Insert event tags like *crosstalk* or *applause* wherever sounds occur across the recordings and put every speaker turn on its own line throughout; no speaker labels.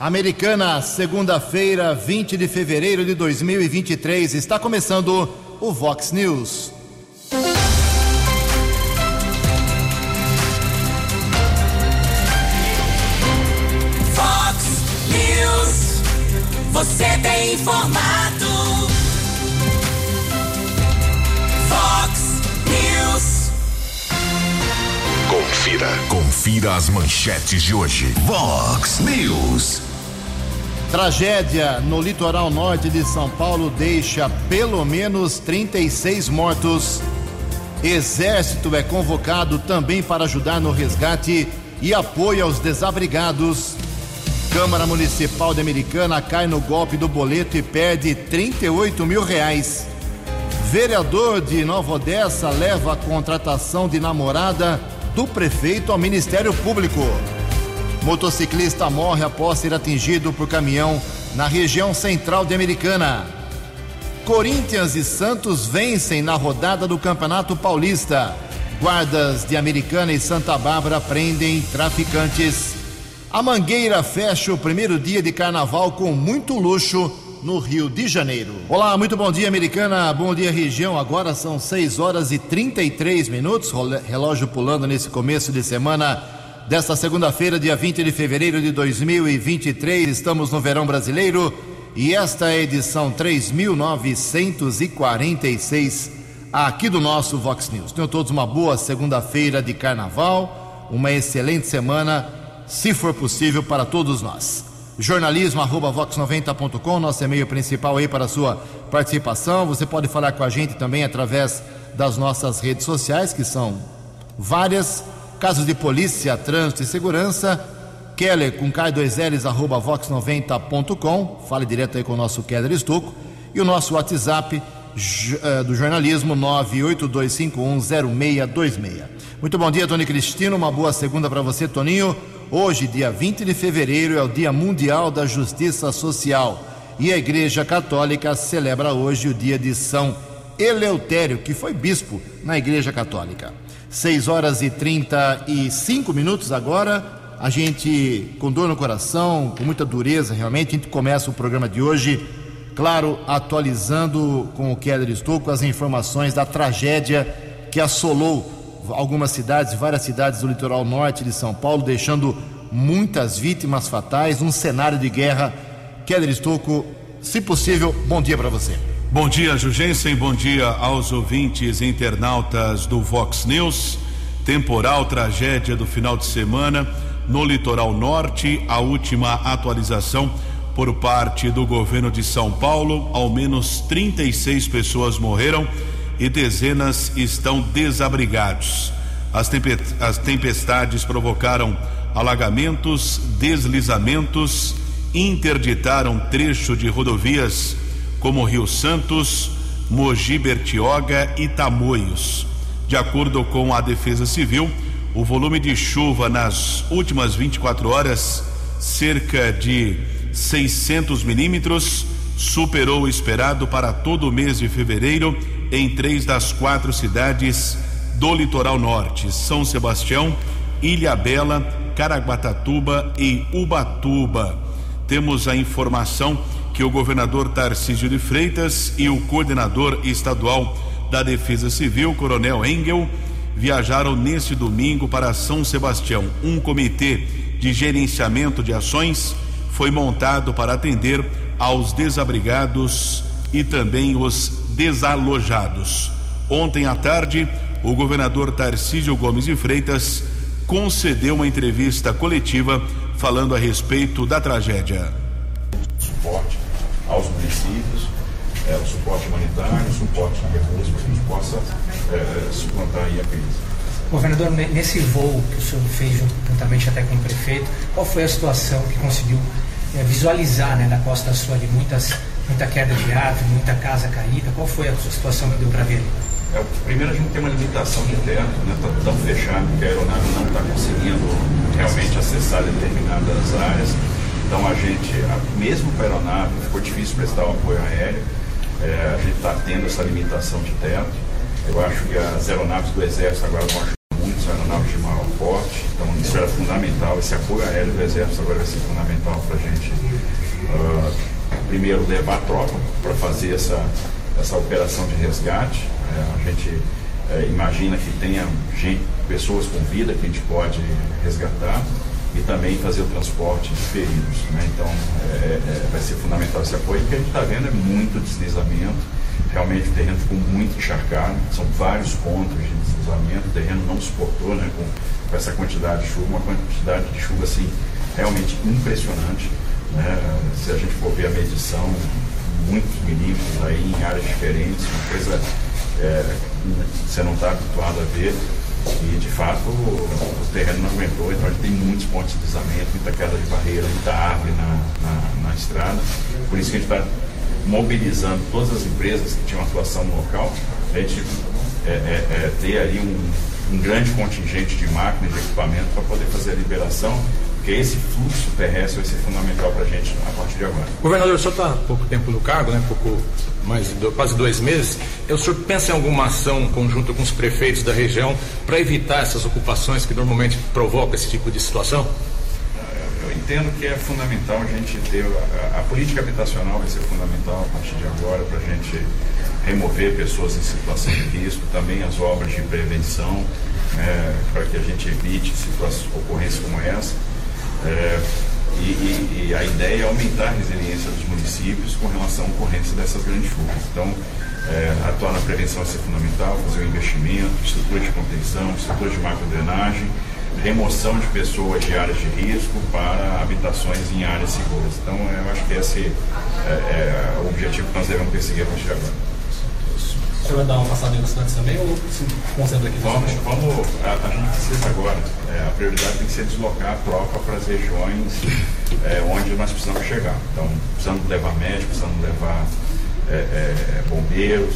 Americana, segunda-feira, 20 de fevereiro de 2023, está começando o Vox News.
Vox News, você tem informado. Vox News.
Confira. Confira as manchetes de hoje. Vox News.
Tragédia no litoral norte de São Paulo deixa pelo menos 36 mortos. Exército é convocado também para ajudar no resgate e apoio aos desabrigados. Câmara Municipal de Americana cai no golpe do boleto e perde 38 mil reais. Vereador de Nova Odessa leva a contratação de namorada do prefeito ao Ministério Público. Motociclista morre após ser atingido por caminhão na região central de Americana. Corinthians e Santos vencem na rodada do Campeonato Paulista. Guardas de Americana e Santa Bárbara prendem traficantes. A Mangueira fecha o primeiro dia de carnaval com muito luxo no Rio de Janeiro. Olá, muito bom dia, Americana. Bom dia, região. Agora são 6 horas e 33 minutos. Relógio pulando nesse começo de semana desta segunda-feira, dia 20 de fevereiro de 2023. Estamos no verão brasileiro e esta é a edição 3946 aqui do nosso Vox News. Tenham todos uma boa segunda-feira de carnaval, uma excelente semana, se for possível, para todos nós. Jornalismo arroba vox90.com, nosso e-mail principal aí para a sua participação. Você pode falar com a gente também através das nossas redes sociais, que são várias. Casos de polícia, trânsito e segurança, Keller com K2Ls, arroba vox90.com. Fale direto aí com o nosso Keller Estuco. E o nosso WhatsApp do jornalismo 982510626. Muito bom dia, Tony Cristino. Uma boa segunda para você, Toninho. Hoje, dia 20 de fevereiro, é o Dia Mundial da Justiça Social. E a Igreja Católica celebra hoje o dia de São Eleutério, que foi bispo na Igreja Católica. 6 horas e 35 minutos agora. A gente, com dor no coração, com muita dureza, realmente, a gente começa o programa de hoje, claro, atualizando com o Keller Estouco as informações da tragédia que assolou algumas cidades, várias cidades do litoral norte de São Paulo, deixando muitas vítimas fatais, um cenário de guerra. Keller Estouco, se possível, bom dia para você.
Bom dia, Jugensen. Bom dia aos ouvintes e internautas do Vox News. Temporal tragédia do final de semana no litoral norte. A última atualização por parte do governo de São Paulo: ao menos 36 pessoas morreram e dezenas estão desabrigados. As, as tempestades provocaram alagamentos, deslizamentos, interditaram trecho de rodovias como Rio Santos, Mogi Bertioga e Tamoios. De acordo com a Defesa Civil, o volume de chuva nas últimas 24 horas, cerca de 600 milímetros, superou o esperado para todo o mês de fevereiro em três das quatro cidades do litoral norte: São Sebastião, Ilha Bela, Caraguatatuba e Ubatuba. Temos a informação que o governador Tarcísio de Freitas e o coordenador estadual da Defesa Civil, Coronel Engel, viajaram neste domingo para São Sebastião. Um comitê de gerenciamento de ações foi montado para atender aos desabrigados e também os desalojados. Ontem à tarde, o governador Tarcísio Gomes de Freitas concedeu uma entrevista coletiva falando a respeito da tragédia.
Suporte aos municípios, é, o suporte humanitário, o suporte de recursos para que a gente possa é, suplantar aí a crise.
Governador, nesse voo que o senhor fez juntamente até com o prefeito, qual foi a situação que conseguiu é, visualizar né, da costa sul de muitas, muita queda de árvore, muita casa caída? Qual foi a situação que deu para ver?
É, primeiro a gente tem uma limitação de teto, né? Está tão fechado que a aeronave não está conseguindo realmente acessar determinadas áreas. Então a gente, mesmo para a aeronave, ficou difícil prestar o apoio aéreo. É, a gente está tendo essa limitação de teto. Eu acho que as aeronaves do Exército agora vão ajudar muito, as aeronaves de maior porte. Então, isso era fundamental, esse apoio aéreo do Exército agora vai ser fundamental para a gente, uh, primeiro, levar a tropa para fazer essa, essa operação de resgate. É, a gente é, imagina que tenha gente, pessoas com vida que a gente pode resgatar e também fazer o transporte de feridos. Né? Então, é, é, vai ser fundamental esse apoio. O que a gente está vendo é muito deslizamento. Realmente o terreno ficou muito encharcado, são vários pontos de deslizamento, o terreno não suportou né, com, com essa quantidade de chuva, uma quantidade de chuva assim, realmente impressionante. Né? Se a gente for ver a medição, muitos milímetros aí em áreas diferentes, uma coisa é, você não está habituado a ver. E de fato o, o, terreno não aguentou, então a gente tem muitos pontos de deslizamento, muita queda de barreira, muita árvore na, na, na estrada. Por isso que a gente está mobilizando todas as empresas que tinham atuação no local, a gente é, é, é, ter ali um, um grande contingente de máquinas, de equipamento para poder fazer a liberação porque esse fluxo terrestre vai ser fundamental para a gente a partir de agora.
Governador, o senhor está há pouco tempo no cargo, né? pouco mais de quase dois meses. O senhor pensa em alguma ação conjunta com os prefeitos da região para evitar essas ocupações que normalmente provocam esse tipo de situação?
Eu entendo que é fundamental a gente ter. A, a política habitacional vai ser fundamental a partir de agora para a gente remover pessoas em situação de risco, também as obras de prevenção, né, para que a gente evite situações, ocorrências como essa. É, e, e, e, a ideia é aumentar a resiliência dos municípios com relação à ocorrência dessas grandes chuvas. Então, é, atuar na prevenção vai ser fundamental, fazer um investimento, estrutura de contenção, estrutura de macro-drenagem, remoção de pessoas de áreas de risco para habitações em áreas seguras. Então, eu acho que esse é, é o objetivo que nós devemos perseguir a partir de agora
senhor vai dar uma passada em outros também ou se concentra aqui?
Vamos, vamos a, a, gente precisa agora, é, a prioridade tem que ser deslocar a tropa para as regiões é, onde nós precisamos chegar. Então, precisamos levar médicos, precisamos levar é, é bombeiros.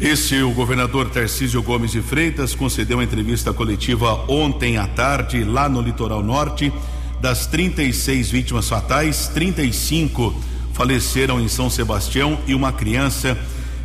Esse o governador Tarcísio Gomes de Freitas concedeu uma entrevista coletiva ontem à tarde lá no litoral norte. Das 36 vítimas fatais, 35 faleceram em São Sebastião e uma criança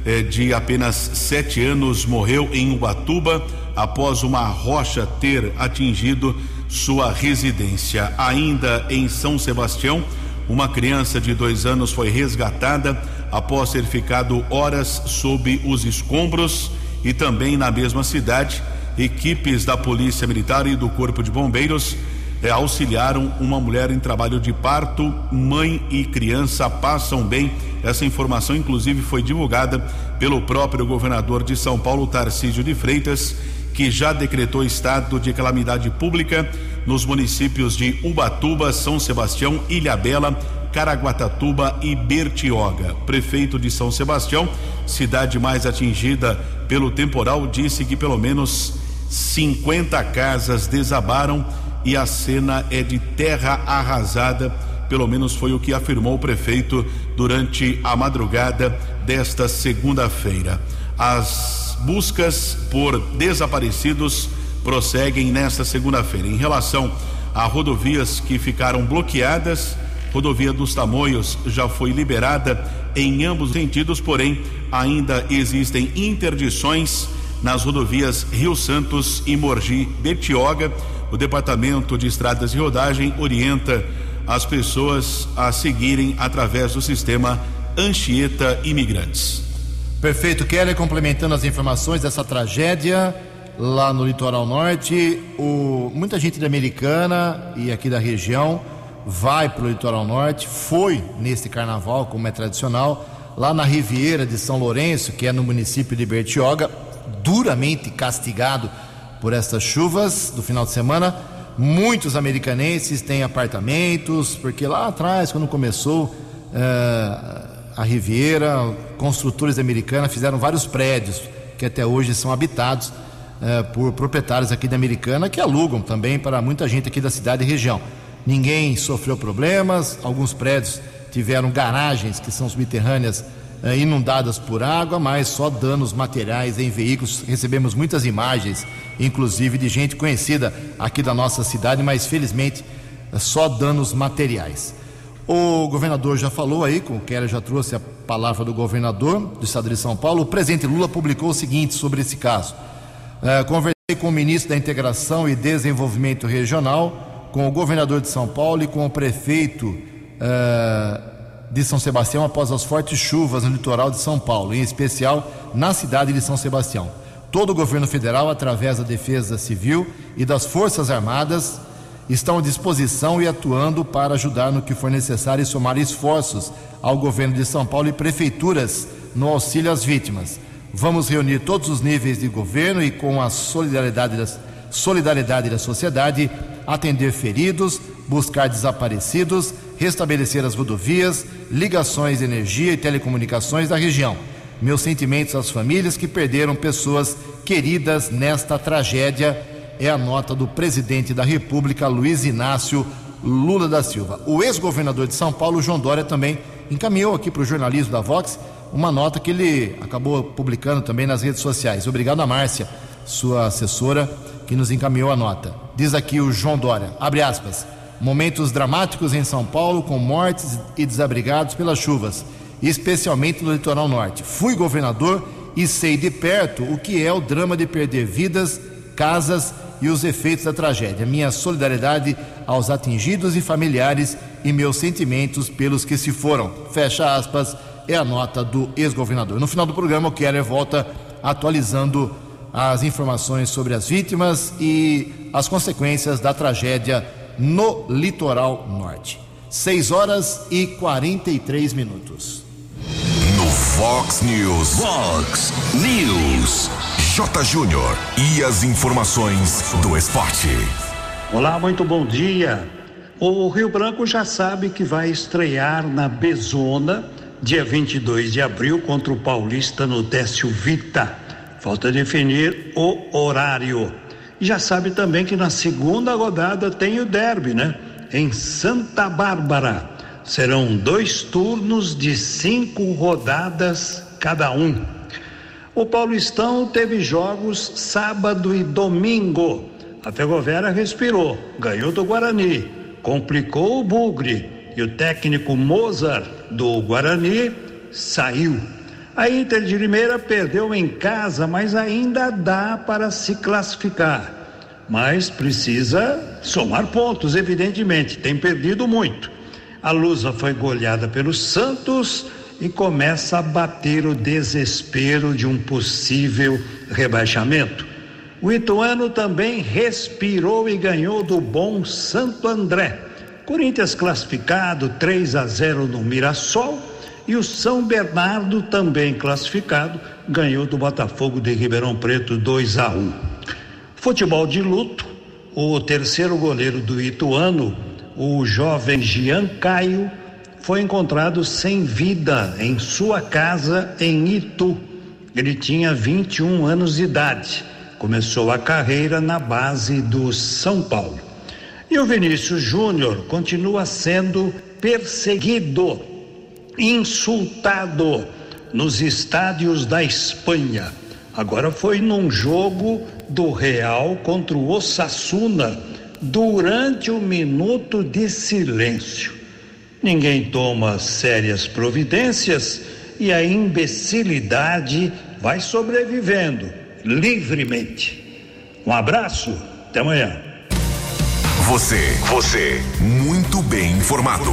é, de apenas sete anos morreu em Ubatuba após uma rocha ter atingido sua residência. Ainda em São Sebastião, uma criança de dois anos foi resgatada após ter ficado horas sob os escombros e também na mesma cidade, equipes da Polícia Militar e do Corpo de Bombeiros é, auxiliaram uma mulher em trabalho de parto. Mãe e criança passam bem. Essa informação, inclusive, foi divulgada pelo próprio governador de São Paulo, Tarcísio de Freitas, que já decretou estado de calamidade pública nos municípios de Ubatuba, São Sebastião, Ilhabela, Caraguatatuba e Bertioga. Prefeito de São Sebastião, cidade mais atingida pelo temporal, disse que pelo menos 50 casas desabaram e a cena é de terra arrasada, pelo menos foi o que afirmou o prefeito durante a madrugada desta segunda-feira. As buscas por desaparecidos prosseguem nesta segunda-feira. Em relação a rodovias que ficaram bloqueadas, rodovia dos Tamoios já foi liberada em ambos os sentidos, porém ainda existem interdições nas rodovias Rio Santos e Morgi Betioga o Departamento de Estradas e Rodagem orienta as pessoas a seguirem através do sistema Anchieta Imigrantes.
Perfeito, Keller, complementando as informações dessa tragédia lá no litoral norte, o, muita gente da Americana e aqui da região vai para o litoral norte, foi neste carnaval, como é tradicional, lá na Riviera de São Lourenço, que é no município de Bertioga, duramente castigado por estas chuvas do final de semana. Muitos americanenses têm apartamentos, porque lá atrás, quando começou eh, a Riviera, construtores americanos fizeram vários prédios que até hoje são habitados eh, por proprietários aqui da Americana que alugam também para muita gente aqui da cidade e região. Ninguém sofreu problemas, alguns prédios tiveram garagens que são subterrâneas inundadas por água, mas só danos materiais em veículos. Recebemos muitas imagens, inclusive de gente conhecida aqui da nossa cidade, mas felizmente eh, só danos materiais. O governador já falou aí, o Keller já trouxe a palavra do governador do estado de São Paulo. O presidente Lula publicou o seguinte sobre esse caso. É, com o ministro da Integração e Desenvolvimento Regional, com o governador de São Paulo e com o prefeito eh, de São Sebastião após as fortes chuvas no litoral de São Paulo, em especial na cidade de São Sebastião. Todo o governo federal, através da Defesa Civil e das Forças Armadas, estão à disposição e atuando para ajudar no que for necessário e somar esforços ao governo de São Paulo e prefeituras no auxílio às vítimas. Vamos reunir todos os níveis de governo e, com a solidariedade, das, solidariedade da sociedade, atender feridos, buscar desaparecidos, restabelecer as rodovias, ligações de energia e telecomunicações da região. Meus sentimentos às famílias que perderam pessoas queridas nesta tragédia. É a nota do presidente da República, Luiz Inácio Lula da Silva. O ex-governador de São Paulo, João Dória, também encaminhou aqui para o jornalismo da Vox uma nota que ele acabou publicando também nas redes sociais. Obrigado a Márcia, sua assessora, que nos encaminhou a nota. Diz aqui o João Dória, abre aspas, momentos dramáticos em São Paulo com mortes e desabrigados pelas chuvas, especialmente no litoral norte. Fui governador e sei de perto o que é o drama de perder vidas, casas e os efeitos da tragédia. Minha solidariedade aos atingidos e familiares e meus sentimentos pelos que se foram. Fecha aspas, é a nota do ex-governador. No final do programa, o Keller volta atualizando as informações sobre as vítimas e as consequências da tragédia no litoral norte. 6 horas e 43 minutos.
No Fox News. Fox News. J. Júnior. E as informações do esporte.
Olá, muito bom dia. O Rio Branco já sabe que vai estrear na Bezona, dia 22 de abril, contra o Paulista no Décio Vita. Falta definir o horário. Já sabe também que na segunda rodada tem o derby, né? Em Santa Bárbara. Serão dois turnos de cinco rodadas cada um. O Paulistão teve jogos sábado e domingo. A Ferroviária respirou, ganhou do Guarani, complicou o Bugre e o técnico Mozart do Guarani saiu. A Inter de Limeira perdeu em casa, mas ainda dá para se classificar. Mas precisa somar pontos, evidentemente. Tem perdido muito. A Lusa foi goleada pelo Santos e começa a bater o desespero de um possível rebaixamento. O Ituano também respirou e ganhou do bom Santo André. Corinthians classificado 3 a 0 no Mirassol e o São Bernardo também classificado ganhou do Botafogo de Ribeirão Preto 2 a 1. Futebol de luto, o terceiro goleiro do Ituano, o jovem Jean Caio, foi encontrado sem vida em sua casa em Itu. Ele tinha 21 anos de idade. Começou a carreira na base do São Paulo. E o Vinícius Júnior continua sendo perseguido, insultado nos estádios da Espanha. Agora foi num jogo do Real contra o Osasuna durante o minuto de silêncio. Ninguém toma sérias providências e a imbecilidade vai sobrevivendo livremente. Um abraço, até amanhã.
Você, você, muito bem informado.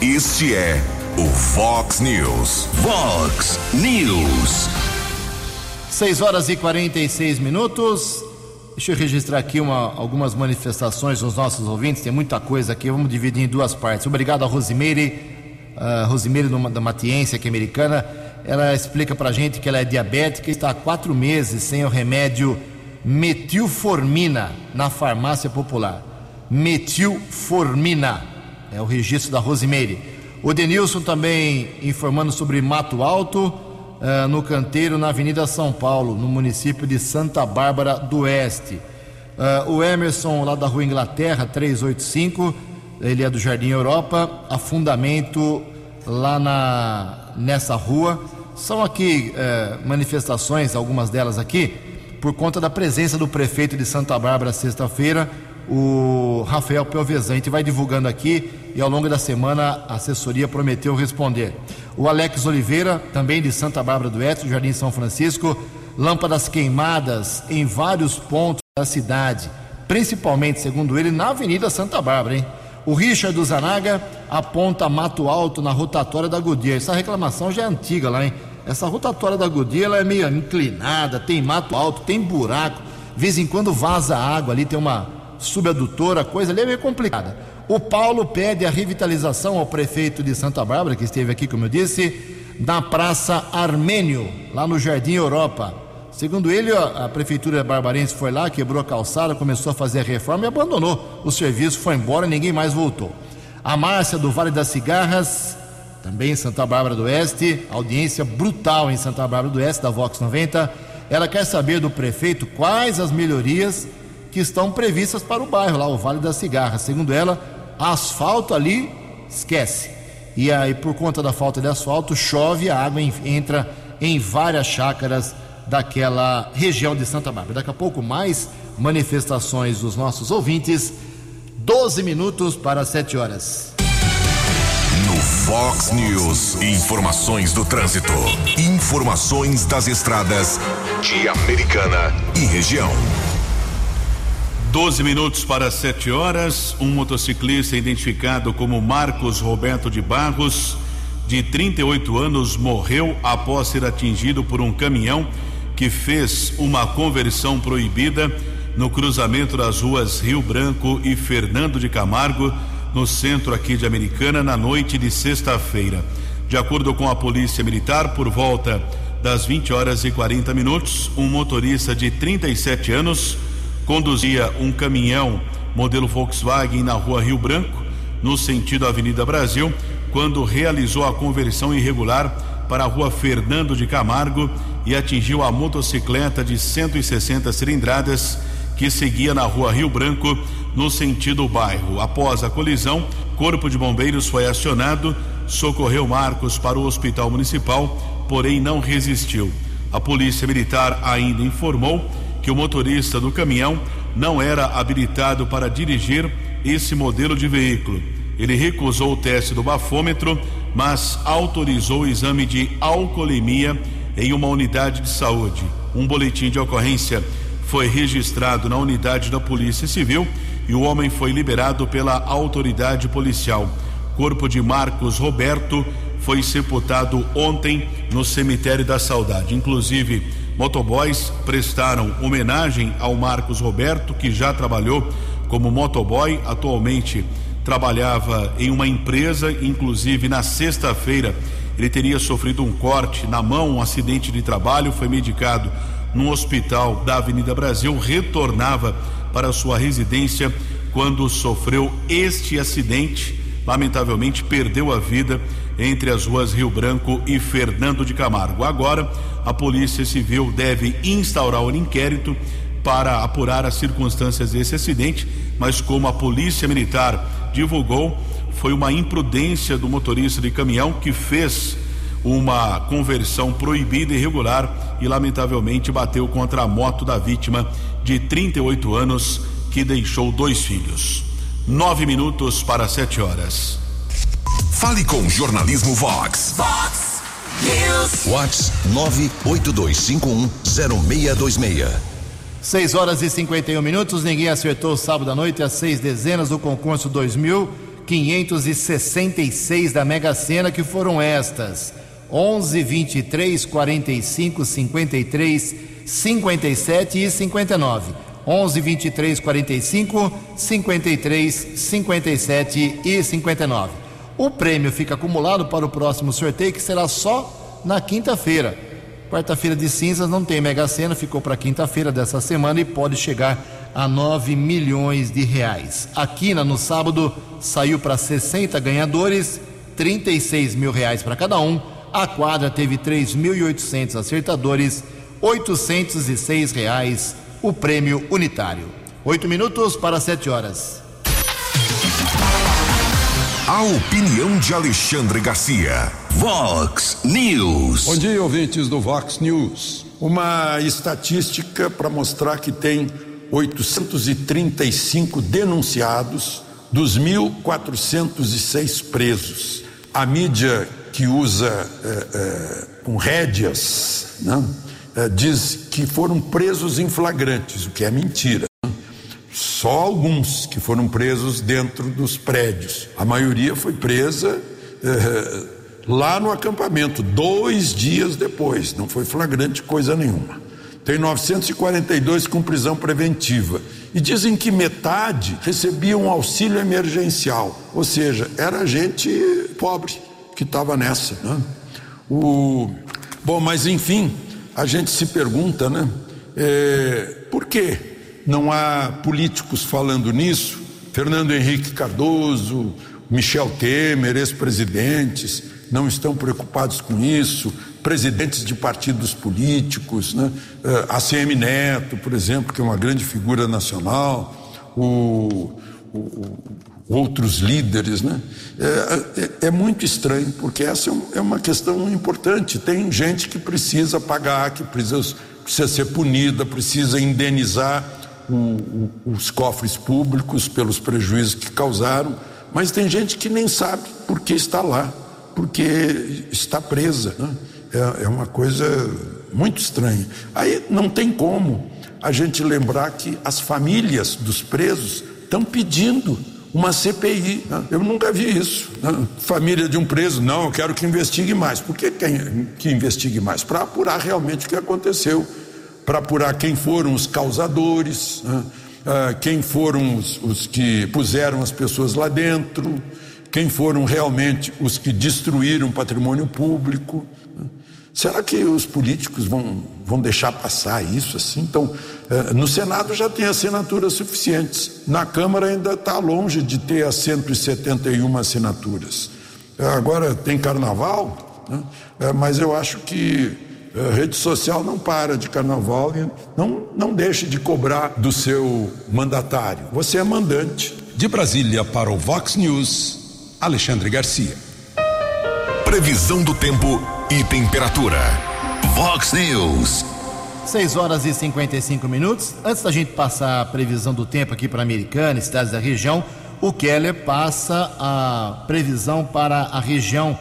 Este é o Fox News. Fox News.
6 horas e 46 minutos. Deixa eu registrar aqui uma, algumas manifestações dos nossos ouvintes. Tem muita coisa aqui. Vamos dividir em duas partes. Obrigado a Rosimeire, a Rosimeire da Matiense, aqui americana. Ela explica pra gente que ela é diabética e está há quatro meses sem o remédio metilformina na farmácia popular metilformina. É o registro da Rosimeire. O Denilson também informando sobre Mato Alto, uh, no canteiro, na Avenida São Paulo, no município de Santa Bárbara do Oeste. Uh, o Emerson, lá da Rua Inglaterra, 385, ele é do Jardim Europa, afundamento lá na, nessa rua. São aqui uh, manifestações, algumas delas aqui, por conta da presença do prefeito de Santa Bárbara sexta-feira o Rafael Pelvezan. A gente vai divulgando aqui e ao longo da semana a assessoria prometeu responder. O Alex Oliveira, também de Santa Bárbara do Oeste, Jardim São Francisco, lâmpadas queimadas em vários pontos da cidade, principalmente, segundo ele, na Avenida Santa Bárbara, hein? O Richard do Zanaga aponta mato alto na rotatória da Godia. Essa reclamação já é antiga lá, hein? Essa rotatória da Godia ela é meio inclinada, tem mato alto, tem buraco, de vez em quando vaza água ali, tem uma subadutora, coisa ali é meio complicada. O Paulo pede a revitalização ao prefeito de Santa Bárbara, que esteve aqui, como eu disse, na Praça Armênio, lá no Jardim Europa. Segundo ele, a prefeitura barbarense foi lá, quebrou a calçada, começou a fazer a reforma e abandonou o serviço, foi embora, ninguém mais voltou. A Márcia do Vale das Cigarras, também em Santa Bárbara do Oeste, audiência brutal em Santa Bárbara do Oeste, da Vox 90. Ela quer saber do prefeito quais as melhorias que estão previstas para o bairro, lá, o Vale das Cigarras. Segundo ela, asfalto ali, esquece. E aí, por conta da falta de asfalto, chove, a água entra em várias chácaras daquela região de Santa Bárbara. Daqui a pouco, mais manifestações dos nossos ouvintes. 12 minutos para 7 horas.
No Fox News, informações do trânsito. Informações das estradas de Americana e região.
12 minutos para 7 horas. Um motociclista identificado como Marcos Roberto de Barros, de 38 anos, morreu após ser atingido por um caminhão que fez uma conversão proibida no cruzamento das ruas Rio Branco e Fernando de Camargo, no centro aqui de Americana, na noite de sexta-feira. De acordo com a Polícia Militar, por volta das 20 horas e 40 minutos, um motorista de 37 anos conduzia um caminhão modelo Volkswagen na rua Rio Branco, no sentido Avenida Brasil, quando realizou a conversão irregular para a rua Fernando de Camargo e atingiu a motocicleta de 160 cilindradas que seguia na rua Rio Branco no sentido bairro. Após a colisão, Corpo de Bombeiros foi acionado, socorreu Marcos para o Hospital Municipal, porém não resistiu. A Polícia Militar ainda informou que o motorista do caminhão não era habilitado para dirigir esse modelo de veículo. Ele recusou o teste do bafômetro mas autorizou o exame de alcoolemia em uma unidade de saúde. Um boletim de ocorrência foi registrado na unidade da Polícia Civil e o homem foi liberado pela autoridade policial. Corpo de Marcos Roberto foi sepultado ontem no cemitério da Saudade. Inclusive, motoboys prestaram homenagem ao Marcos Roberto, que já trabalhou como motoboy, atualmente trabalhava em uma empresa, inclusive na sexta-feira ele teria sofrido um corte na mão, um acidente de trabalho, foi medicado no hospital da Avenida Brasil, retornava para sua residência quando sofreu este acidente. Lamentavelmente perdeu a vida entre as ruas Rio Branco e Fernando de Camargo. Agora, a Polícia Civil deve instaurar um inquérito para apurar as circunstâncias desse acidente, mas como a Polícia Militar divulgou, foi uma imprudência do motorista de caminhão que fez uma conversão proibida e irregular e lamentavelmente bateu contra a moto da vítima de 38 anos que deixou dois filhos. Nove minutos para sete horas.
Fale com Jornalismo Vox.
Fox News.
Vox 982510626.
6 horas e 51 minutos. Ninguém acertou sábado à noite as seis dezenas do concurso 2566 da Mega Sena, que foram estas: 11, 23, 45, 53, 57 e 59. 11, 23, 45, 53, 57 e 59. O prêmio fica acumulado para o próximo sorteio, que será só na quinta-feira. Quarta-feira de cinzas não tem Mega Sena, ficou para quinta-feira dessa semana e pode chegar a 9 milhões de reais. A quina no sábado saiu para 60 ganhadores, 36 mil reais para cada um. A quadra teve 3.800 acertadores, 806 reais o prêmio unitário. Oito minutos para sete horas.
A opinião de Alexandre Garcia. Vox News.
Bom dia, ouvintes do Vox News. Uma estatística para mostrar que tem 835 denunciados dos 1.406 presos. A mídia que usa é, é, com rédeas, né? eh, diz que foram presos em flagrantes, o que é mentira. Só alguns que foram presos dentro dos prédios. A maioria foi presa eh, lá no acampamento, dois dias depois. Não foi flagrante coisa nenhuma. Tem 942 com prisão preventiva. E dizem que metade recebia um auxílio emergencial. Ou seja, era gente pobre que estava nessa. Né? O... Bom, mas enfim, a gente se pergunta, né? É, por que não há políticos falando nisso? Fernando Henrique Cardoso, Michel Temer, ex-presidentes, não estão preocupados com isso, presidentes de partidos políticos, né? É, ACM Neto, por exemplo, que é uma grande figura nacional, o, o, outros líderes, né? É, é, é, muito estranho, porque essa é uma questão importante. Tem gente que precisa pagar, que precisa, precisa ser punida, precisa indenizar o, o, os cofres públicos pelos prejuízos que causaram, mas tem gente que nem sabe por que está lá, porque está presa. Né? É, é uma coisa muito estranha. Aí não tem como a gente lembrar que as famílias dos presos estão pedindo uma CPI. Né? Eu nunca vi isso. Né? Família de um preso, não, eu quero que investigue mais. Por que, que, que investigue mais? Para apurar realmente o que aconteceu, para apurar quem foram os causadores, né? ah, quem foram os, os que puseram as pessoas lá dentro, quem foram realmente os que destruíram patrimônio público. Será que os políticos vão, vão deixar passar isso assim? Então, eh, no Senado já tem assinaturas suficientes, na Câmara ainda está longe de ter as 171 assinaturas. Eh, agora tem carnaval, né? Eh, mas eu acho que a rede social não para de carnaval e não, não deixe de cobrar do seu mandatário. Você é mandante.
De Brasília para o Vox News, Alexandre Garcia. Previsão do tempo e temperatura. Vox News.
6 horas e 55 minutos. Antes da gente passar a previsão do tempo aqui para a Americana e cidades da região, o Keller passa a previsão para a região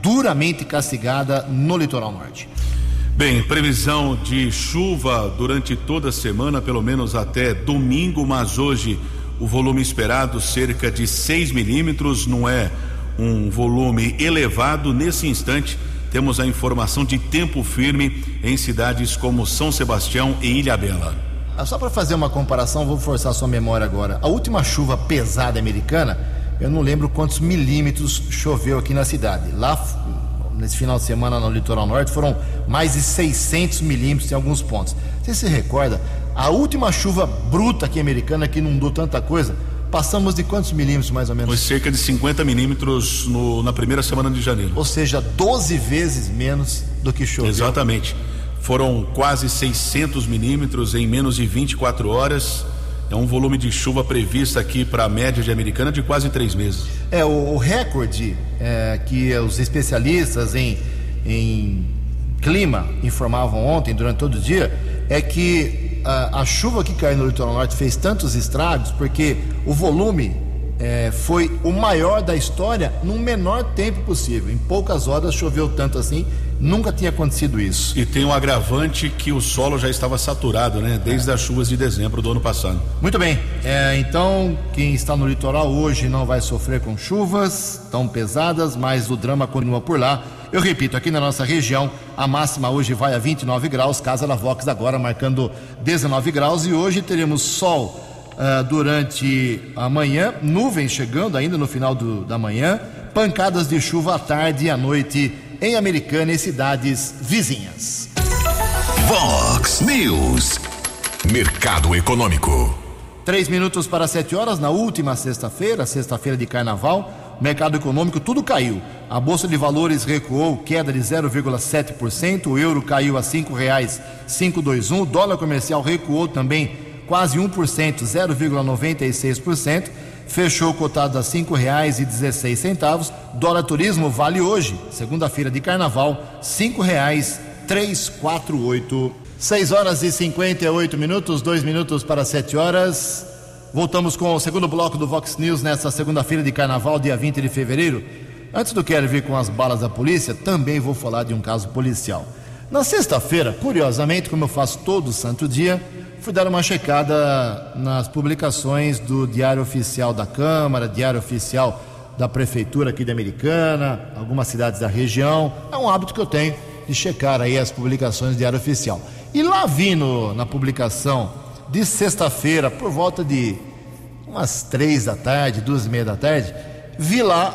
duramente castigada no litoral norte.
Bem, previsão de chuva durante toda a semana, pelo menos até domingo, mas hoje o volume esperado cerca de 6 milímetros, não é um volume elevado nesse instante temos a informação de tempo firme em cidades como São Sebastião e Ilhabela.
Ah, só para fazer uma comparação, vou forçar sua memória agora. A última chuva pesada americana, eu não lembro quantos milímetros choveu aqui na cidade. Lá, nesse final de semana no litoral norte, foram mais de 600 milímetros em alguns pontos. Você se recorda? A última chuva bruta aqui americana, que inundou tanta coisa, Passamos de quantos milímetros mais ou menos?
Foi cerca de 50 milímetros no, na primeira semana de janeiro.
Ou seja, 12 vezes menos do que choveu.
Exatamente. Foram quase 600 milímetros em menos de 24 horas. É um volume de chuva previsto aqui para a média de americana de quase três meses.
É, o, o recorde é, que os especialistas em, em clima informavam ontem, durante todo o dia, é que a, a, chuva que caiu no litoral norte fez tantos estragos porque o volume é, foi o maior da história num menor tempo possível. Em poucas horas choveu tanto assim, nunca tinha acontecido isso.
E tem um agravante que o solo já estava saturado, né? Desde é. as chuvas de dezembro do ano passado.
Muito bem. É, então, quem está no litoral hoje não vai sofrer com chuvas tão pesadas, mas o drama continua por lá. Eu repito, aqui na nossa região, a máxima hoje vai a 29 graus, Casa da Vox agora marcando 19 graus e hoje teremos sol uh, durante a manhã, nuvens chegando ainda no final do, da manhã, pancadas de chuva à tarde e à noite em Americana e cidades vizinhas.
Vox News, Mercado Econômico.
Três minutos para sete horas, na última sexta-feira, sexta-feira de carnaval, mercado econômico, tudo caiu. A Bolsa de Valores recuou, queda de 0,7%, o euro caiu a R$ 5,521, o dólar comercial recuou também quase 1%, 0,96%, fechou cotado a R$ 5,16. Dólar turismo vale hoje, segunda-feira de carnaval, R$ 5,348. 6 horas e 58 minutos, 2 minutos para 7 horas. Voltamos com o segundo bloco do Vox News nesta segunda-feira de carnaval, dia 20 de fevereiro. Antes do Quero vir com as balas da polícia, também vou falar de um caso policial. Na sexta-feira, curiosamente, como eu faço todo santo dia, fui dar uma checada nas publicações do Diário Oficial da Câmara, Diário Oficial da Prefeitura aqui de Americana, algumas cidades da região. É um hábito que eu tenho de checar aí as publicações do Diário Oficial. E lá vi no, na publicação de sexta-feira, por volta de umas três da tarde, duas e meia da tarde, vi lá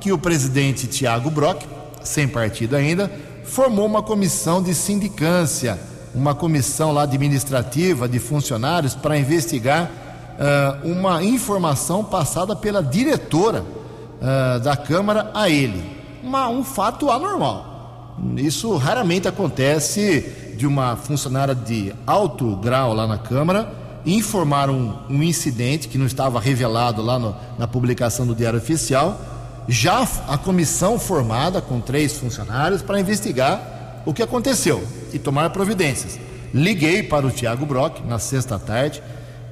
que o presidente Tiago Brock, sem partido ainda, formou uma comissão de sindicância, uma comissão lá administrativa de funcionários para investigar uh, uma informação passada pela diretora uh, da Câmara a ele. Uma, um fato anormal. Isso raramente acontece de uma funcionária de alto grau lá na Câmara informar um, um incidente que não estava revelado lá no, na publicação do Diário Oficial. Já a comissão formada com três funcionários para investigar o que aconteceu e tomar providências. Liguei para o Tiago Brock na sexta tarde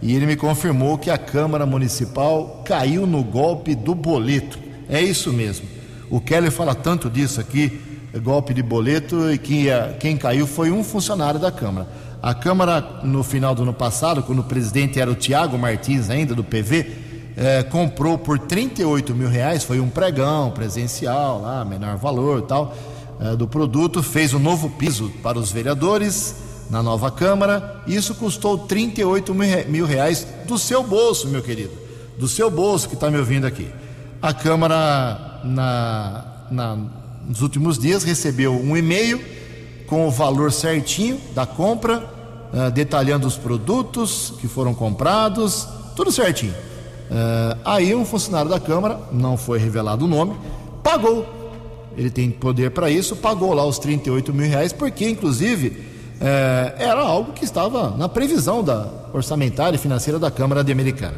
e ele me confirmou que a Câmara Municipal caiu no golpe do boleto. É isso mesmo. O Kelly fala tanto disso aqui golpe de boleto e que quem caiu foi um funcionário da Câmara. A Câmara, no final do ano passado, quando o presidente era o Tiago Martins, ainda do PV, eh, comprou por 38 mil reais, foi um pregão presencial lá, menor valor tal, eh, do produto, fez um novo piso para os vereadores na nova Câmara, isso custou 38 mil reais do seu bolso, meu querido, do seu bolso que está me ouvindo aqui. A Câmara, na, na nos últimos dias, recebeu um e-mail com o valor certinho da compra, uh, detalhando os produtos que foram comprados, tudo certinho. Uh, aí um funcionário da Câmara, não foi revelado o nome, pagou. Ele tem poder para isso, pagou lá os 38 mil reais, porque inclusive uh, era algo que estava na previsão da orçamentária e financeira da Câmara de Americana.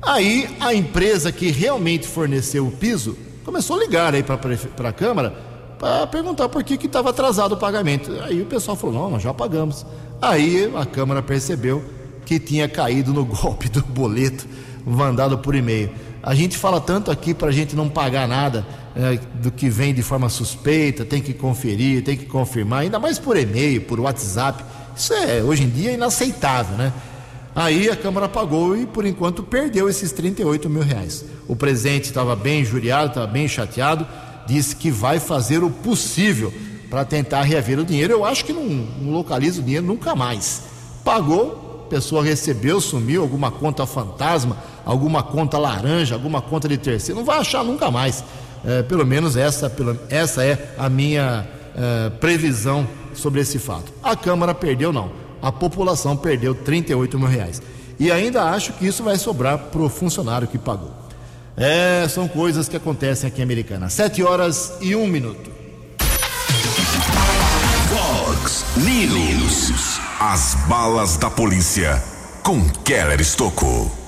Aí a empresa que realmente forneceu o piso começou a ligar aí para a Câmara para perguntar por que estava atrasado o pagamento. Aí o pessoal falou: não, nós já pagamos. Aí a Câmara percebeu que tinha caído no *laughs* golpe do boleto mandado por e-mail. A gente fala tanto aqui para a gente não pagar nada é, do que vem de forma suspeita, tem que conferir, tem que confirmar, ainda mais por e-mail, por WhatsApp. Isso é hoje em dia inaceitável, né? Aí a Câmara pagou e, por enquanto, perdeu esses 38 mil reais. O presidente estava bem injuriado, estava bem chateado, disse que vai fazer o possível para tentar reaver o dinheiro. Eu acho que não, não localiza o dinheiro nunca mais. Pagou, a pessoa recebeu, sumiu, alguma conta fantasma, alguma conta laranja, alguma conta de terceiro, não vai achar nunca mais. É, pelo menos essa, essa é a minha é, previsão sobre esse fato. A Câmara perdeu, não a população perdeu 38 mil reais. E ainda acho que isso vai sobrar para o funcionário que pagou. É, são coisas que acontecem aqui em Americana. Sete horas e um minuto.
Fox News. As balas da polícia com Keller Estocou.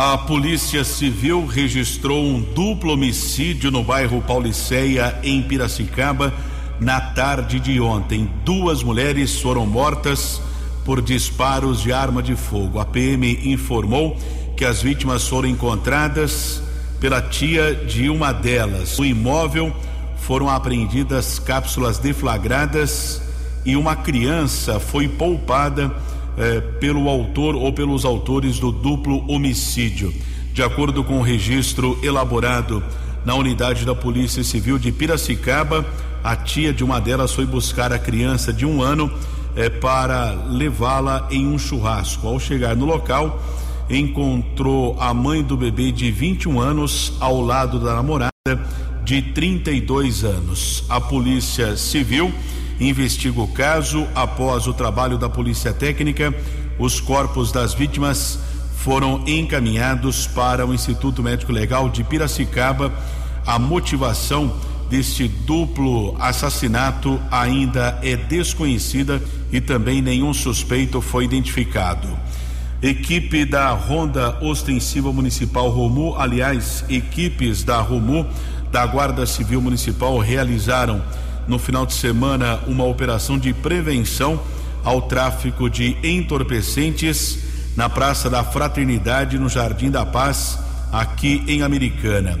A Polícia Civil registrou um duplo homicídio no bairro Pauliceia, em Piracicaba, na tarde de ontem. Duas mulheres foram mortas por disparos de arma de fogo. A PM informou que as vítimas foram encontradas pela tia de uma delas. No imóvel foram apreendidas cápsulas deflagradas e uma criança foi poupada eh, pelo autor ou pelos autores do duplo homicídio. De acordo com o registro elaborado na unidade da Polícia Civil de Piracicaba, a tia de uma delas foi buscar a criança de um ano é, para levá-la em um churrasco. Ao chegar no local, encontrou a mãe do bebê de 21 anos ao lado da namorada de 32 anos. A Polícia Civil investiga o caso. Após o trabalho da Polícia Técnica, os corpos das vítimas foram encaminhados para o Instituto Médico Legal de Piracicaba. A motivação deste duplo assassinato ainda é desconhecida e também nenhum suspeito foi identificado. Equipe da Ronda Ostensiva Municipal Romu, aliás, equipes da Romu da Guarda Civil Municipal realizaram no final de semana uma operação de prevenção ao tráfico de entorpecentes na Praça da Fraternidade, no Jardim da Paz, aqui em Americana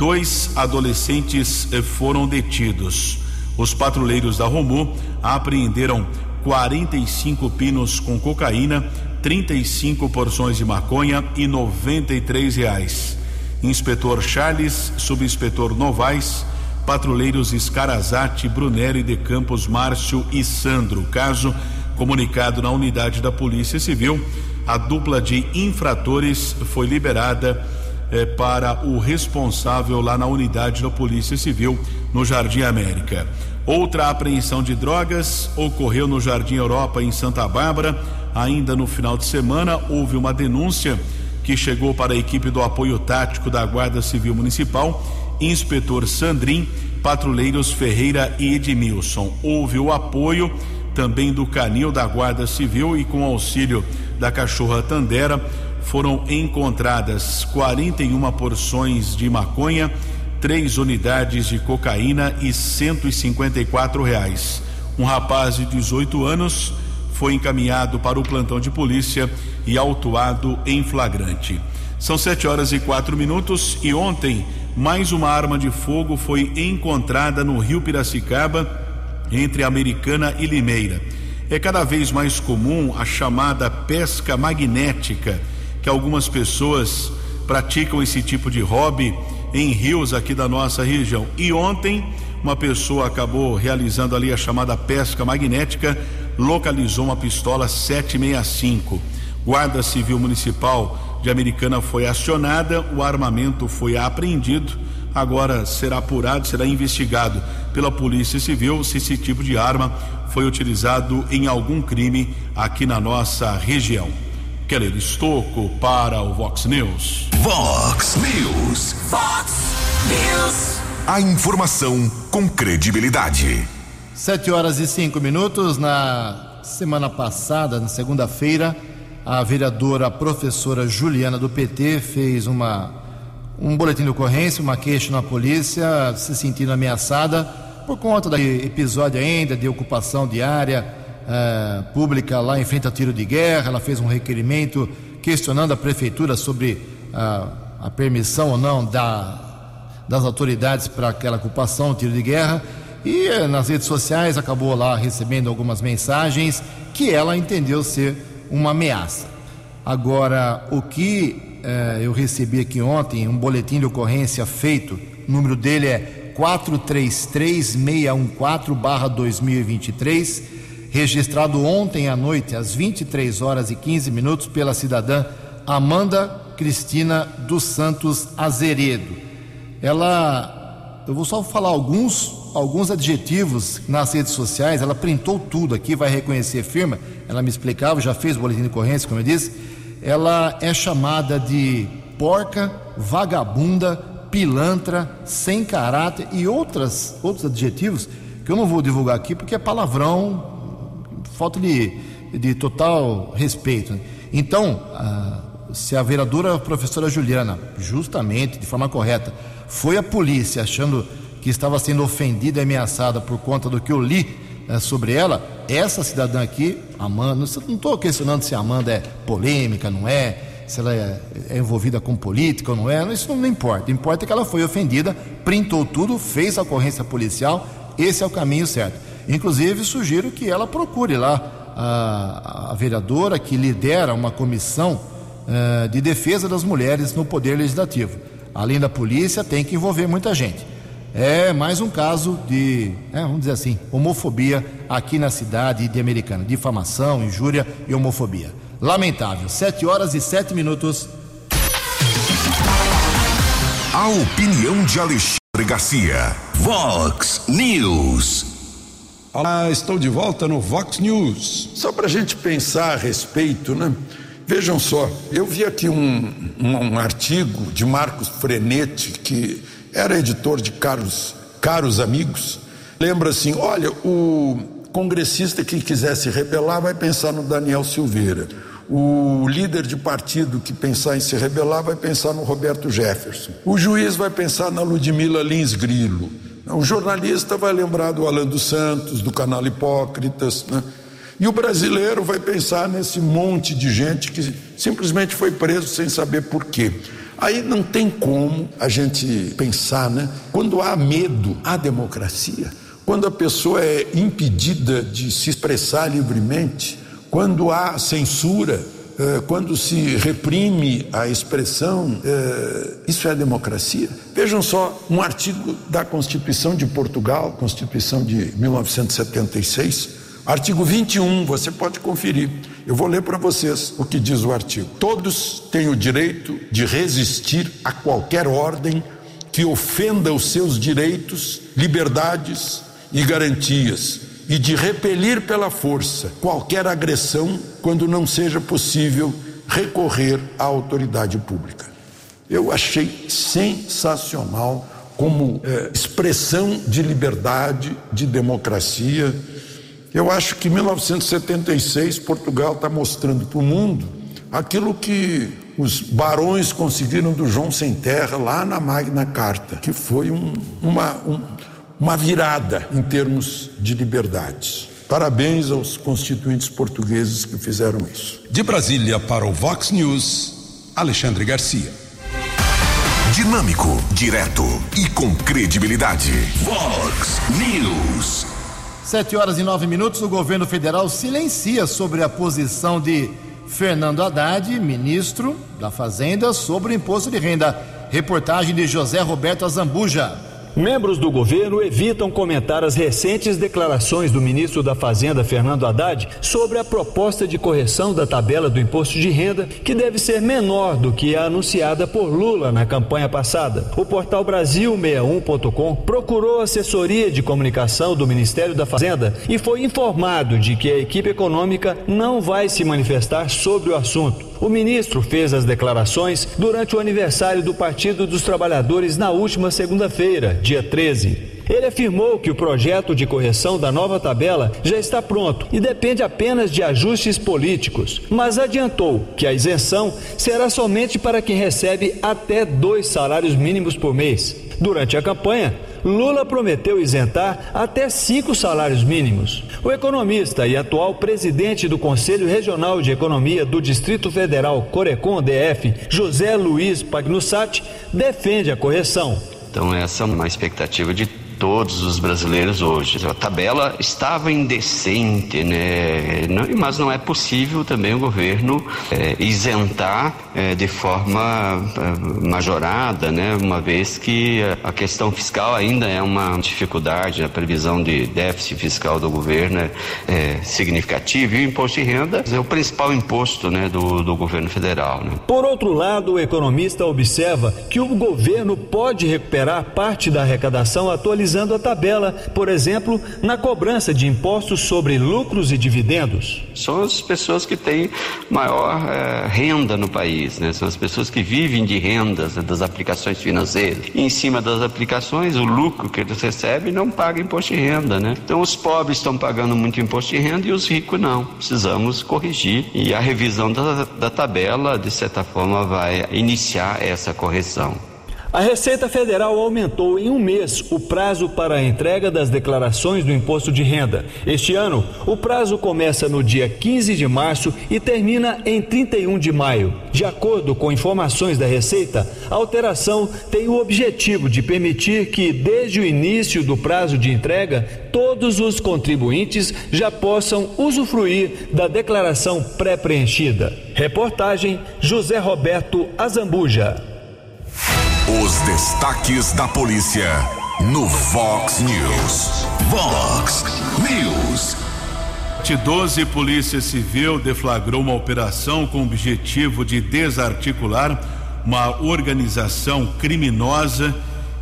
dois adolescentes eh, foram detidos. Os patrulheiros da Romu apreenderam 45 pinos com cocaína, 35 porções de maconha e 93 reais. Inspetor Charles, subinspetor Novaes, patrulheiros Escarazate, Brunelli de Campos, Márcio e Sandro. Caso comunicado na unidade da Polícia Civil, a dupla de infratores foi liberada eh, para o responsável lá na unidade da Polícia Civil no Jardim América. Outra apreensão de drogas ocorreu no Jardim Europa, em Santa Bárbara. Ainda no final de semana, houve uma denúncia que chegou para a equipe do apoio tático da Guarda Civil Municipal, inspetor Sandrin, patrulheiros Ferreira e Edmilson. Houve o apoio também do canil da Guarda Civil e com auxílio da cachorra Tandera foram encontradas 41 porções de maconha três unidades de cocaína e 154 reais. Um rapaz de 18 anos foi encaminhado para o plantão de polícia e autuado em flagrante. São sete horas e quatro minutos e ontem mais uma arma de fogo foi encontrada no Rio Piracicaba entre Americana e Limeira. É cada vez mais comum a chamada pesca magnética, que algumas pessoas praticam esse tipo de hobby em rios aqui da nossa região. E ontem, uma pessoa acabou realizando ali a chamada pesca magnética, localizou uma pistola 765. Guarda Civil Municipal de Americana foi acionada, o armamento foi apreendido. Agora será apurado, será investigado pela Polícia Civil se esse tipo de arma foi utilizado em algum crime aqui na nossa região. Keller Estocco para o Vox News.
Vox News. Vox News. A informação com credibilidade.
Sete horas e cinco minutos. Na semana passada, na segunda-feira, a vereadora professora Juliana do PT fez uma um boletim de ocorrência, uma queixa na polícia, se sentindo ameaçada por conta do episódio ainda de ocupação diária uh, pública lá em frente a tiro de guerra. Ela fez um requerimento questionando a prefeitura sobre uh, a permissão ou não da, das autoridades para aquela ocupação, tiro de guerra. E uh, nas redes sociais acabou lá recebendo algumas mensagens que ela entendeu ser uma ameaça. Agora, o que eh, eu recebi aqui ontem, um boletim de ocorrência feito, o número dele é 433614-2023 registrado ontem à noite, às 23 horas e 15 minutos, pela cidadã Amanda Cristina dos Santos Azeredo. Ela, eu vou só falar alguns, alguns adjetivos nas redes sociais, ela printou tudo aqui, vai reconhecer firma, ela me explicava, já fez o boletim de ocorrência, como eu disse, ela é chamada de porca, vagabunda, pilantra, sem caráter e outras, outros adjetivos que eu não vou divulgar aqui porque é palavrão falta de, de total respeito. Então, se a vereadora a professora Juliana, justamente, de forma correta, foi à polícia achando que estava sendo ofendida e ameaçada por conta do que eu li eh, sobre ela, essa cidadã aqui, Amanda, não estou questionando se a Amanda é polêmica, não é, se ela é, é, envolvida com política ou não é, isso não importa. Importa que ela foi ofendida, printou tudo, fez a ocorrência policial, esse é o caminho certo. Inclusive, sugiro que ela procure lá a, a vereadora que lidera uma comissão uh, de defesa das mulheres no Poder Legislativo. Além da polícia, tem que envolver muita gente. É mais um caso de, é, vamos dizer assim, homofobia aqui na cidade de Americana. Difamação, injúria e homofobia. Lamentável. Sete horas e sete minutos.
A opinião de Alexandre Garcia. Vox News.
Olá, estou de volta no Vox News. Só para a gente pensar a respeito, né? Vejam só, eu vi aqui um, um, um, artigo de Marcos Frenetti, que era editor de Caros, Caros Amigos. Lembra assim: olha, o congressista que quiser se rebelar vai pensar no Daniel Silveira. O líder de partido que pensar em se rebelar vai pensar no Roberto Jefferson. O juiz vai pensar na Ludmila Lins Grilo. O jornalista vai lembrar do Alan dos Santos, do canal Hipócritas, né? E o brasileiro vai pensar nesse monte de gente que simplesmente foi preso sem saber por quê. Aí não tem como a gente pensar, né? Quando há medo, há democracia. quando a pessoa é impedida de se expressar livremente, quando há censura, eh, quando se reprime a expressão, eh, isso é democracia? Vejam só um artigo da Constituição de Portugal, Constituição de 1976, artigo 21, você pode conferir. Eu vou ler para vocês o que diz o artigo. Todos têm o direito de resistir a qualquer ordem que ofenda os seus direitos, liberdades e garantias e de repelir pela força qualquer agressão quando não seja possível recorrer à autoridade pública. Eu achei sensacional como é, expressão de liberdade, de democracia. Eu acho que em 1976 Portugal está mostrando para o mundo aquilo que os barões conseguiram do João Sem Terra lá na Magna Carta, que foi um, uma, um, uma virada em termos de liberdades. Parabéns aos constituintes portugueses que fizeram isso.
De Brasília para o Vox News, Alexandre Garcia. Dinâmico, direto e com credibilidade. Vox News.
Sete horas e nove minutos, o governo federal silencia sobre a posição de Fernando Haddad, ministro da Fazenda, sobre o imposto de renda. Reportagem de José Roberto Azambuja.
Membros do governo evitam comentar as recentes declarações do ministro da Fazenda, Fernando Haddad, sobre a proposta de correção da tabela do imposto de renda, que deve ser menor do que a anunciada por Lula na campanha passada. O portal Brasil61.com procurou assessoria de comunicação do Ministério da Fazenda e foi informado de que a equipe econômica não vai se manifestar sobre o assunto. O ministro fez as declarações durante o aniversário do Partido dos Trabalhadores na última segunda-feira, dia 13. Ele afirmou que o projeto de correção da nova tabela já está pronto e depende apenas de ajustes políticos, mas adiantou que a isenção será somente para quem recebe até dois salários mínimos por mês. Durante a campanha, Lula prometeu isentar até cinco salários mínimos. O economista e atual presidente do Conselho Regional de Economia do Distrito Federal Corecon DF, José Luiz Pagnussati, defende a correção.
Então essa é uma expectativa de todos os brasileiros hoje. A tabela estava indecente, né? mas não é possível também o governo é, isentar é, de forma é, majorada, né? uma vez que a questão fiscal ainda é uma dificuldade, a previsão de déficit fiscal do governo é, é significativa e o imposto de renda é o principal imposto né, do, do governo federal. Né?
Por outro lado, o economista observa que o governo pode recuperar parte da arrecadação atualizada utilizando a tabela, por exemplo, na cobrança de impostos sobre lucros e dividendos.
São as pessoas que têm maior é, renda no país, né? são as pessoas que vivem de rendas né, das aplicações financeiras. E em cima das aplicações, o lucro que eles recebem não paga imposto de renda. Né? Então, os pobres estão pagando muito imposto de renda e os ricos não. Precisamos corrigir e a revisão da, da tabela, de certa forma, vai iniciar essa correção.
A Receita Federal aumentou em um mês o prazo para a entrega das declarações do imposto de renda. Este ano, o prazo começa no dia 15 de março e termina em 31 de maio. De acordo com informações da Receita, a alteração tem o objetivo de permitir que, desde o início do prazo de entrega, todos os contribuintes já possam usufruir da declaração pré-preenchida. Reportagem José Roberto Azambuja.
Os destaques da polícia no Vox News. Vox News.
De 12, Polícia Civil deflagrou uma operação com o objetivo de desarticular uma organização criminosa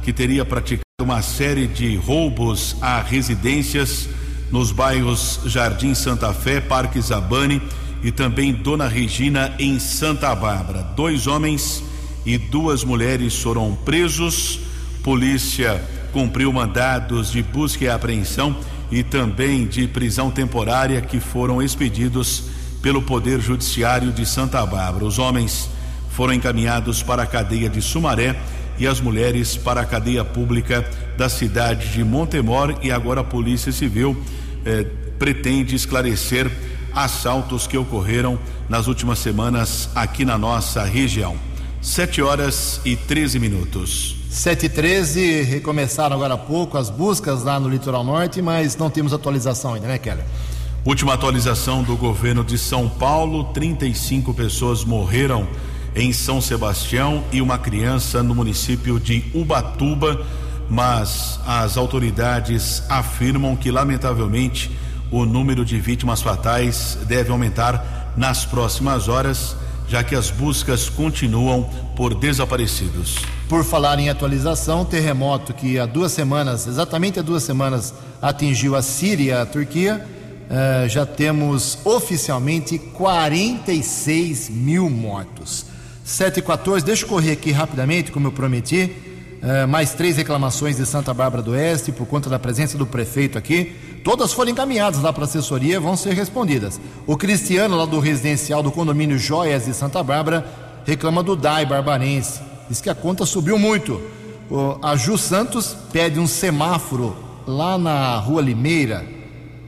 que teria praticado uma série de roubos a residências nos bairros Jardim Santa Fé, Parque Zabane e também Dona Regina em Santa Bárbara. Dois homens e duas mulheres foram presos. Polícia cumpriu mandados de busca e apreensão e também de prisão temporária que foram expedidos pelo Poder Judiciário de Santa Bárbara. Os homens foram encaminhados para a cadeia de Sumaré e as mulheres para a cadeia pública da cidade de Montemor e agora a Polícia Civil eh, pretende esclarecer assaltos que ocorreram nas últimas semanas aqui na nossa região. Sete horas e 13 minutos.
7 e 13 recomeçaram agora há pouco as buscas lá no litoral norte, mas não temos atualização ainda, né, Keller?
Última atualização do governo de São Paulo: 35 pessoas morreram em São Sebastião e uma criança no município de Ubatuba, mas as autoridades afirmam que, lamentavelmente, o número de vítimas fatais deve aumentar nas próximas horas, já que as buscas continuam por desaparecidos.
Por falar em atualização, terremoto que há duas semanas, exatamente há duas semanas, atingiu a Síria a Turquia, uh, já temos oficialmente 46 mil mortos. 7 e 14, deixa eu correr aqui rapidamente, como eu prometi. Uh, mais três reclamações de Santa Bárbara do Oeste por conta da presença do prefeito aqui. Todas foram encaminhadas lá para a assessoria, vão ser respondidas. O Cristiano, lá do residencial do condomínio Joias de Santa Bárbara, reclama do DAI barbarense. Diz que a conta subiu muito. A Ju Santos pede um semáforo lá na rua Limeira,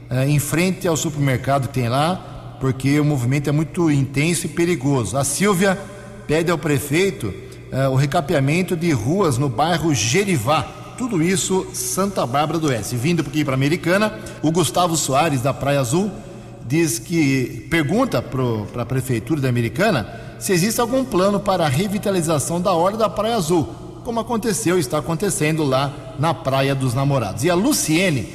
uh, em frente ao supermercado que tem lá, porque o movimento é muito intenso e perigoso. A Silvia pede ao prefeito uh, o recapeamento de ruas no bairro Gerivá. Tudo isso Santa Bárbara do Oeste. Vindo aqui para Americana, o Gustavo Soares da Praia Azul diz que pergunta para a prefeitura da Americana se existe algum plano para a revitalização da Orla da Praia Azul, como aconteceu e está acontecendo lá na Praia dos Namorados. E a Luciene,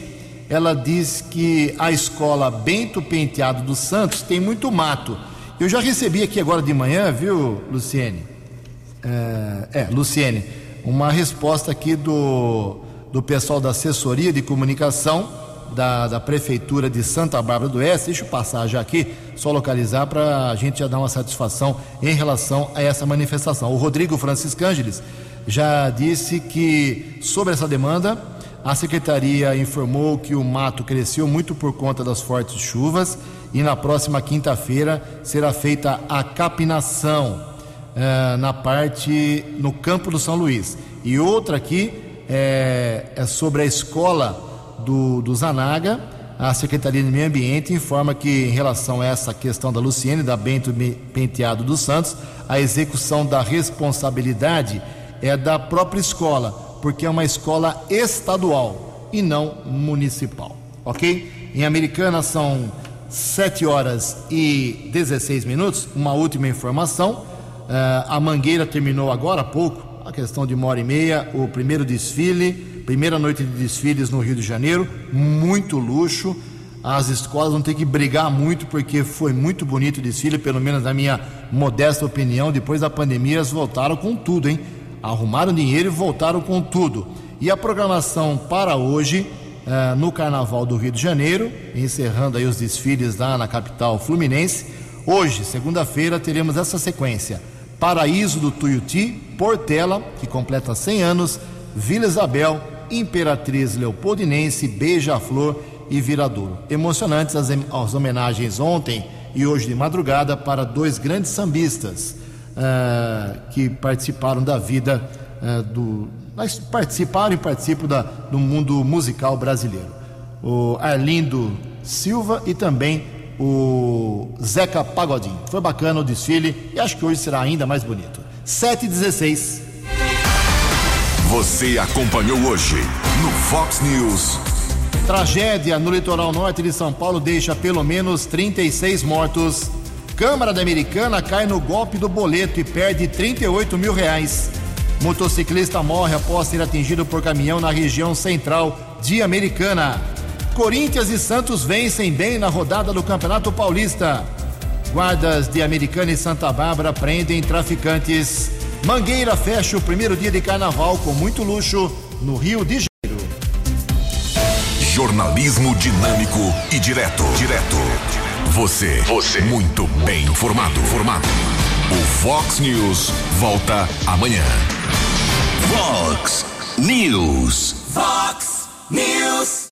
ela diz que a escola Bento Penteado dos Santos tem muito mato eu já recebi aqui agora de manhã, viu, Luciene? É, é Luciene, uma resposta aqui do, do pessoal da assessoria de comunicação da, da Prefeitura de Santa Bárbara do Oeste. Deixa eu passar já aqui, só localizar para a gente já dar uma satisfação em relação a essa manifestação. O Rodrigo Francisco Ângeles já disse que sobre essa demanda a secretaria informou que o mato cresceu muito por conta das fortes chuvas e na próxima quinta-feira será feita a capinação eh, na parte no campo do São Luís. E outra aqui é, é sobre a escola do, do Zanaga. A Secretaria de Meio Ambiente informa que, em relação a essa questão da Luciene, da Bento Penteado dos Santos, a execução da responsabilidade é da própria escola, porque é uma escola estadual e não municipal. Ok? Em Americana são 7 horas e 16 minutos. Uma última informação: a Mangueira terminou agora há pouco, a questão de uma hora e meia, o primeiro desfile, primeira noite de desfiles no Rio de Janeiro, muito luxo. As escolas vão ter que brigar muito porque foi muito bonito o desfile, pelo menos na minha modesta opinião. Depois da pandemia, elas voltaram com tudo, hein? Arrumaram dinheiro e voltaram com tudo. E a programação para hoje uh, no Carnaval do Rio de Janeiro, encerrando aí os desfiles lá na capital fluminense. Hoje, segunda-feira, teremos essa sequência: Paraíso do Tuiuti, Portela, que completa 100 anos, Vila Isabel, Imperatriz Leopoldinense, Beija-Flor e Viradouro. Emocionantes as, as, homenagens ontem e hoje de madrugada para dois grandes sambistas uh, que participaram da vida uh, do, participaram e participam da, do mundo musical brasileiro. O Arlindo Silva e também o Zeca Pagodinho. Foi bacana o desfile e acho que hoje será ainda mais bonito. 7 e 16
Você acompanhou hoje no Fox News.
Tragédia no litoral norte de São Paulo deixa pelo menos 36 mortos. Câmara da Americana cai no golpe do boleto e perde 38 mil reais. Motociclista morre após ser atingido por caminhão na região central de Americana. Corinthians e Santos vencem bem na rodada do Campeonato Paulista. Guardas de Americana e Santa Bárbara prendem traficantes. Mangueira fecha o primeiro dia de carnaval com muito luxo no Rio de Janeiro.
Jornalismo dinâmico e direto. Direto. Você. Você. Muito bem informado. Formado. O Fox News volta amanhã.
Fox News. Fox News.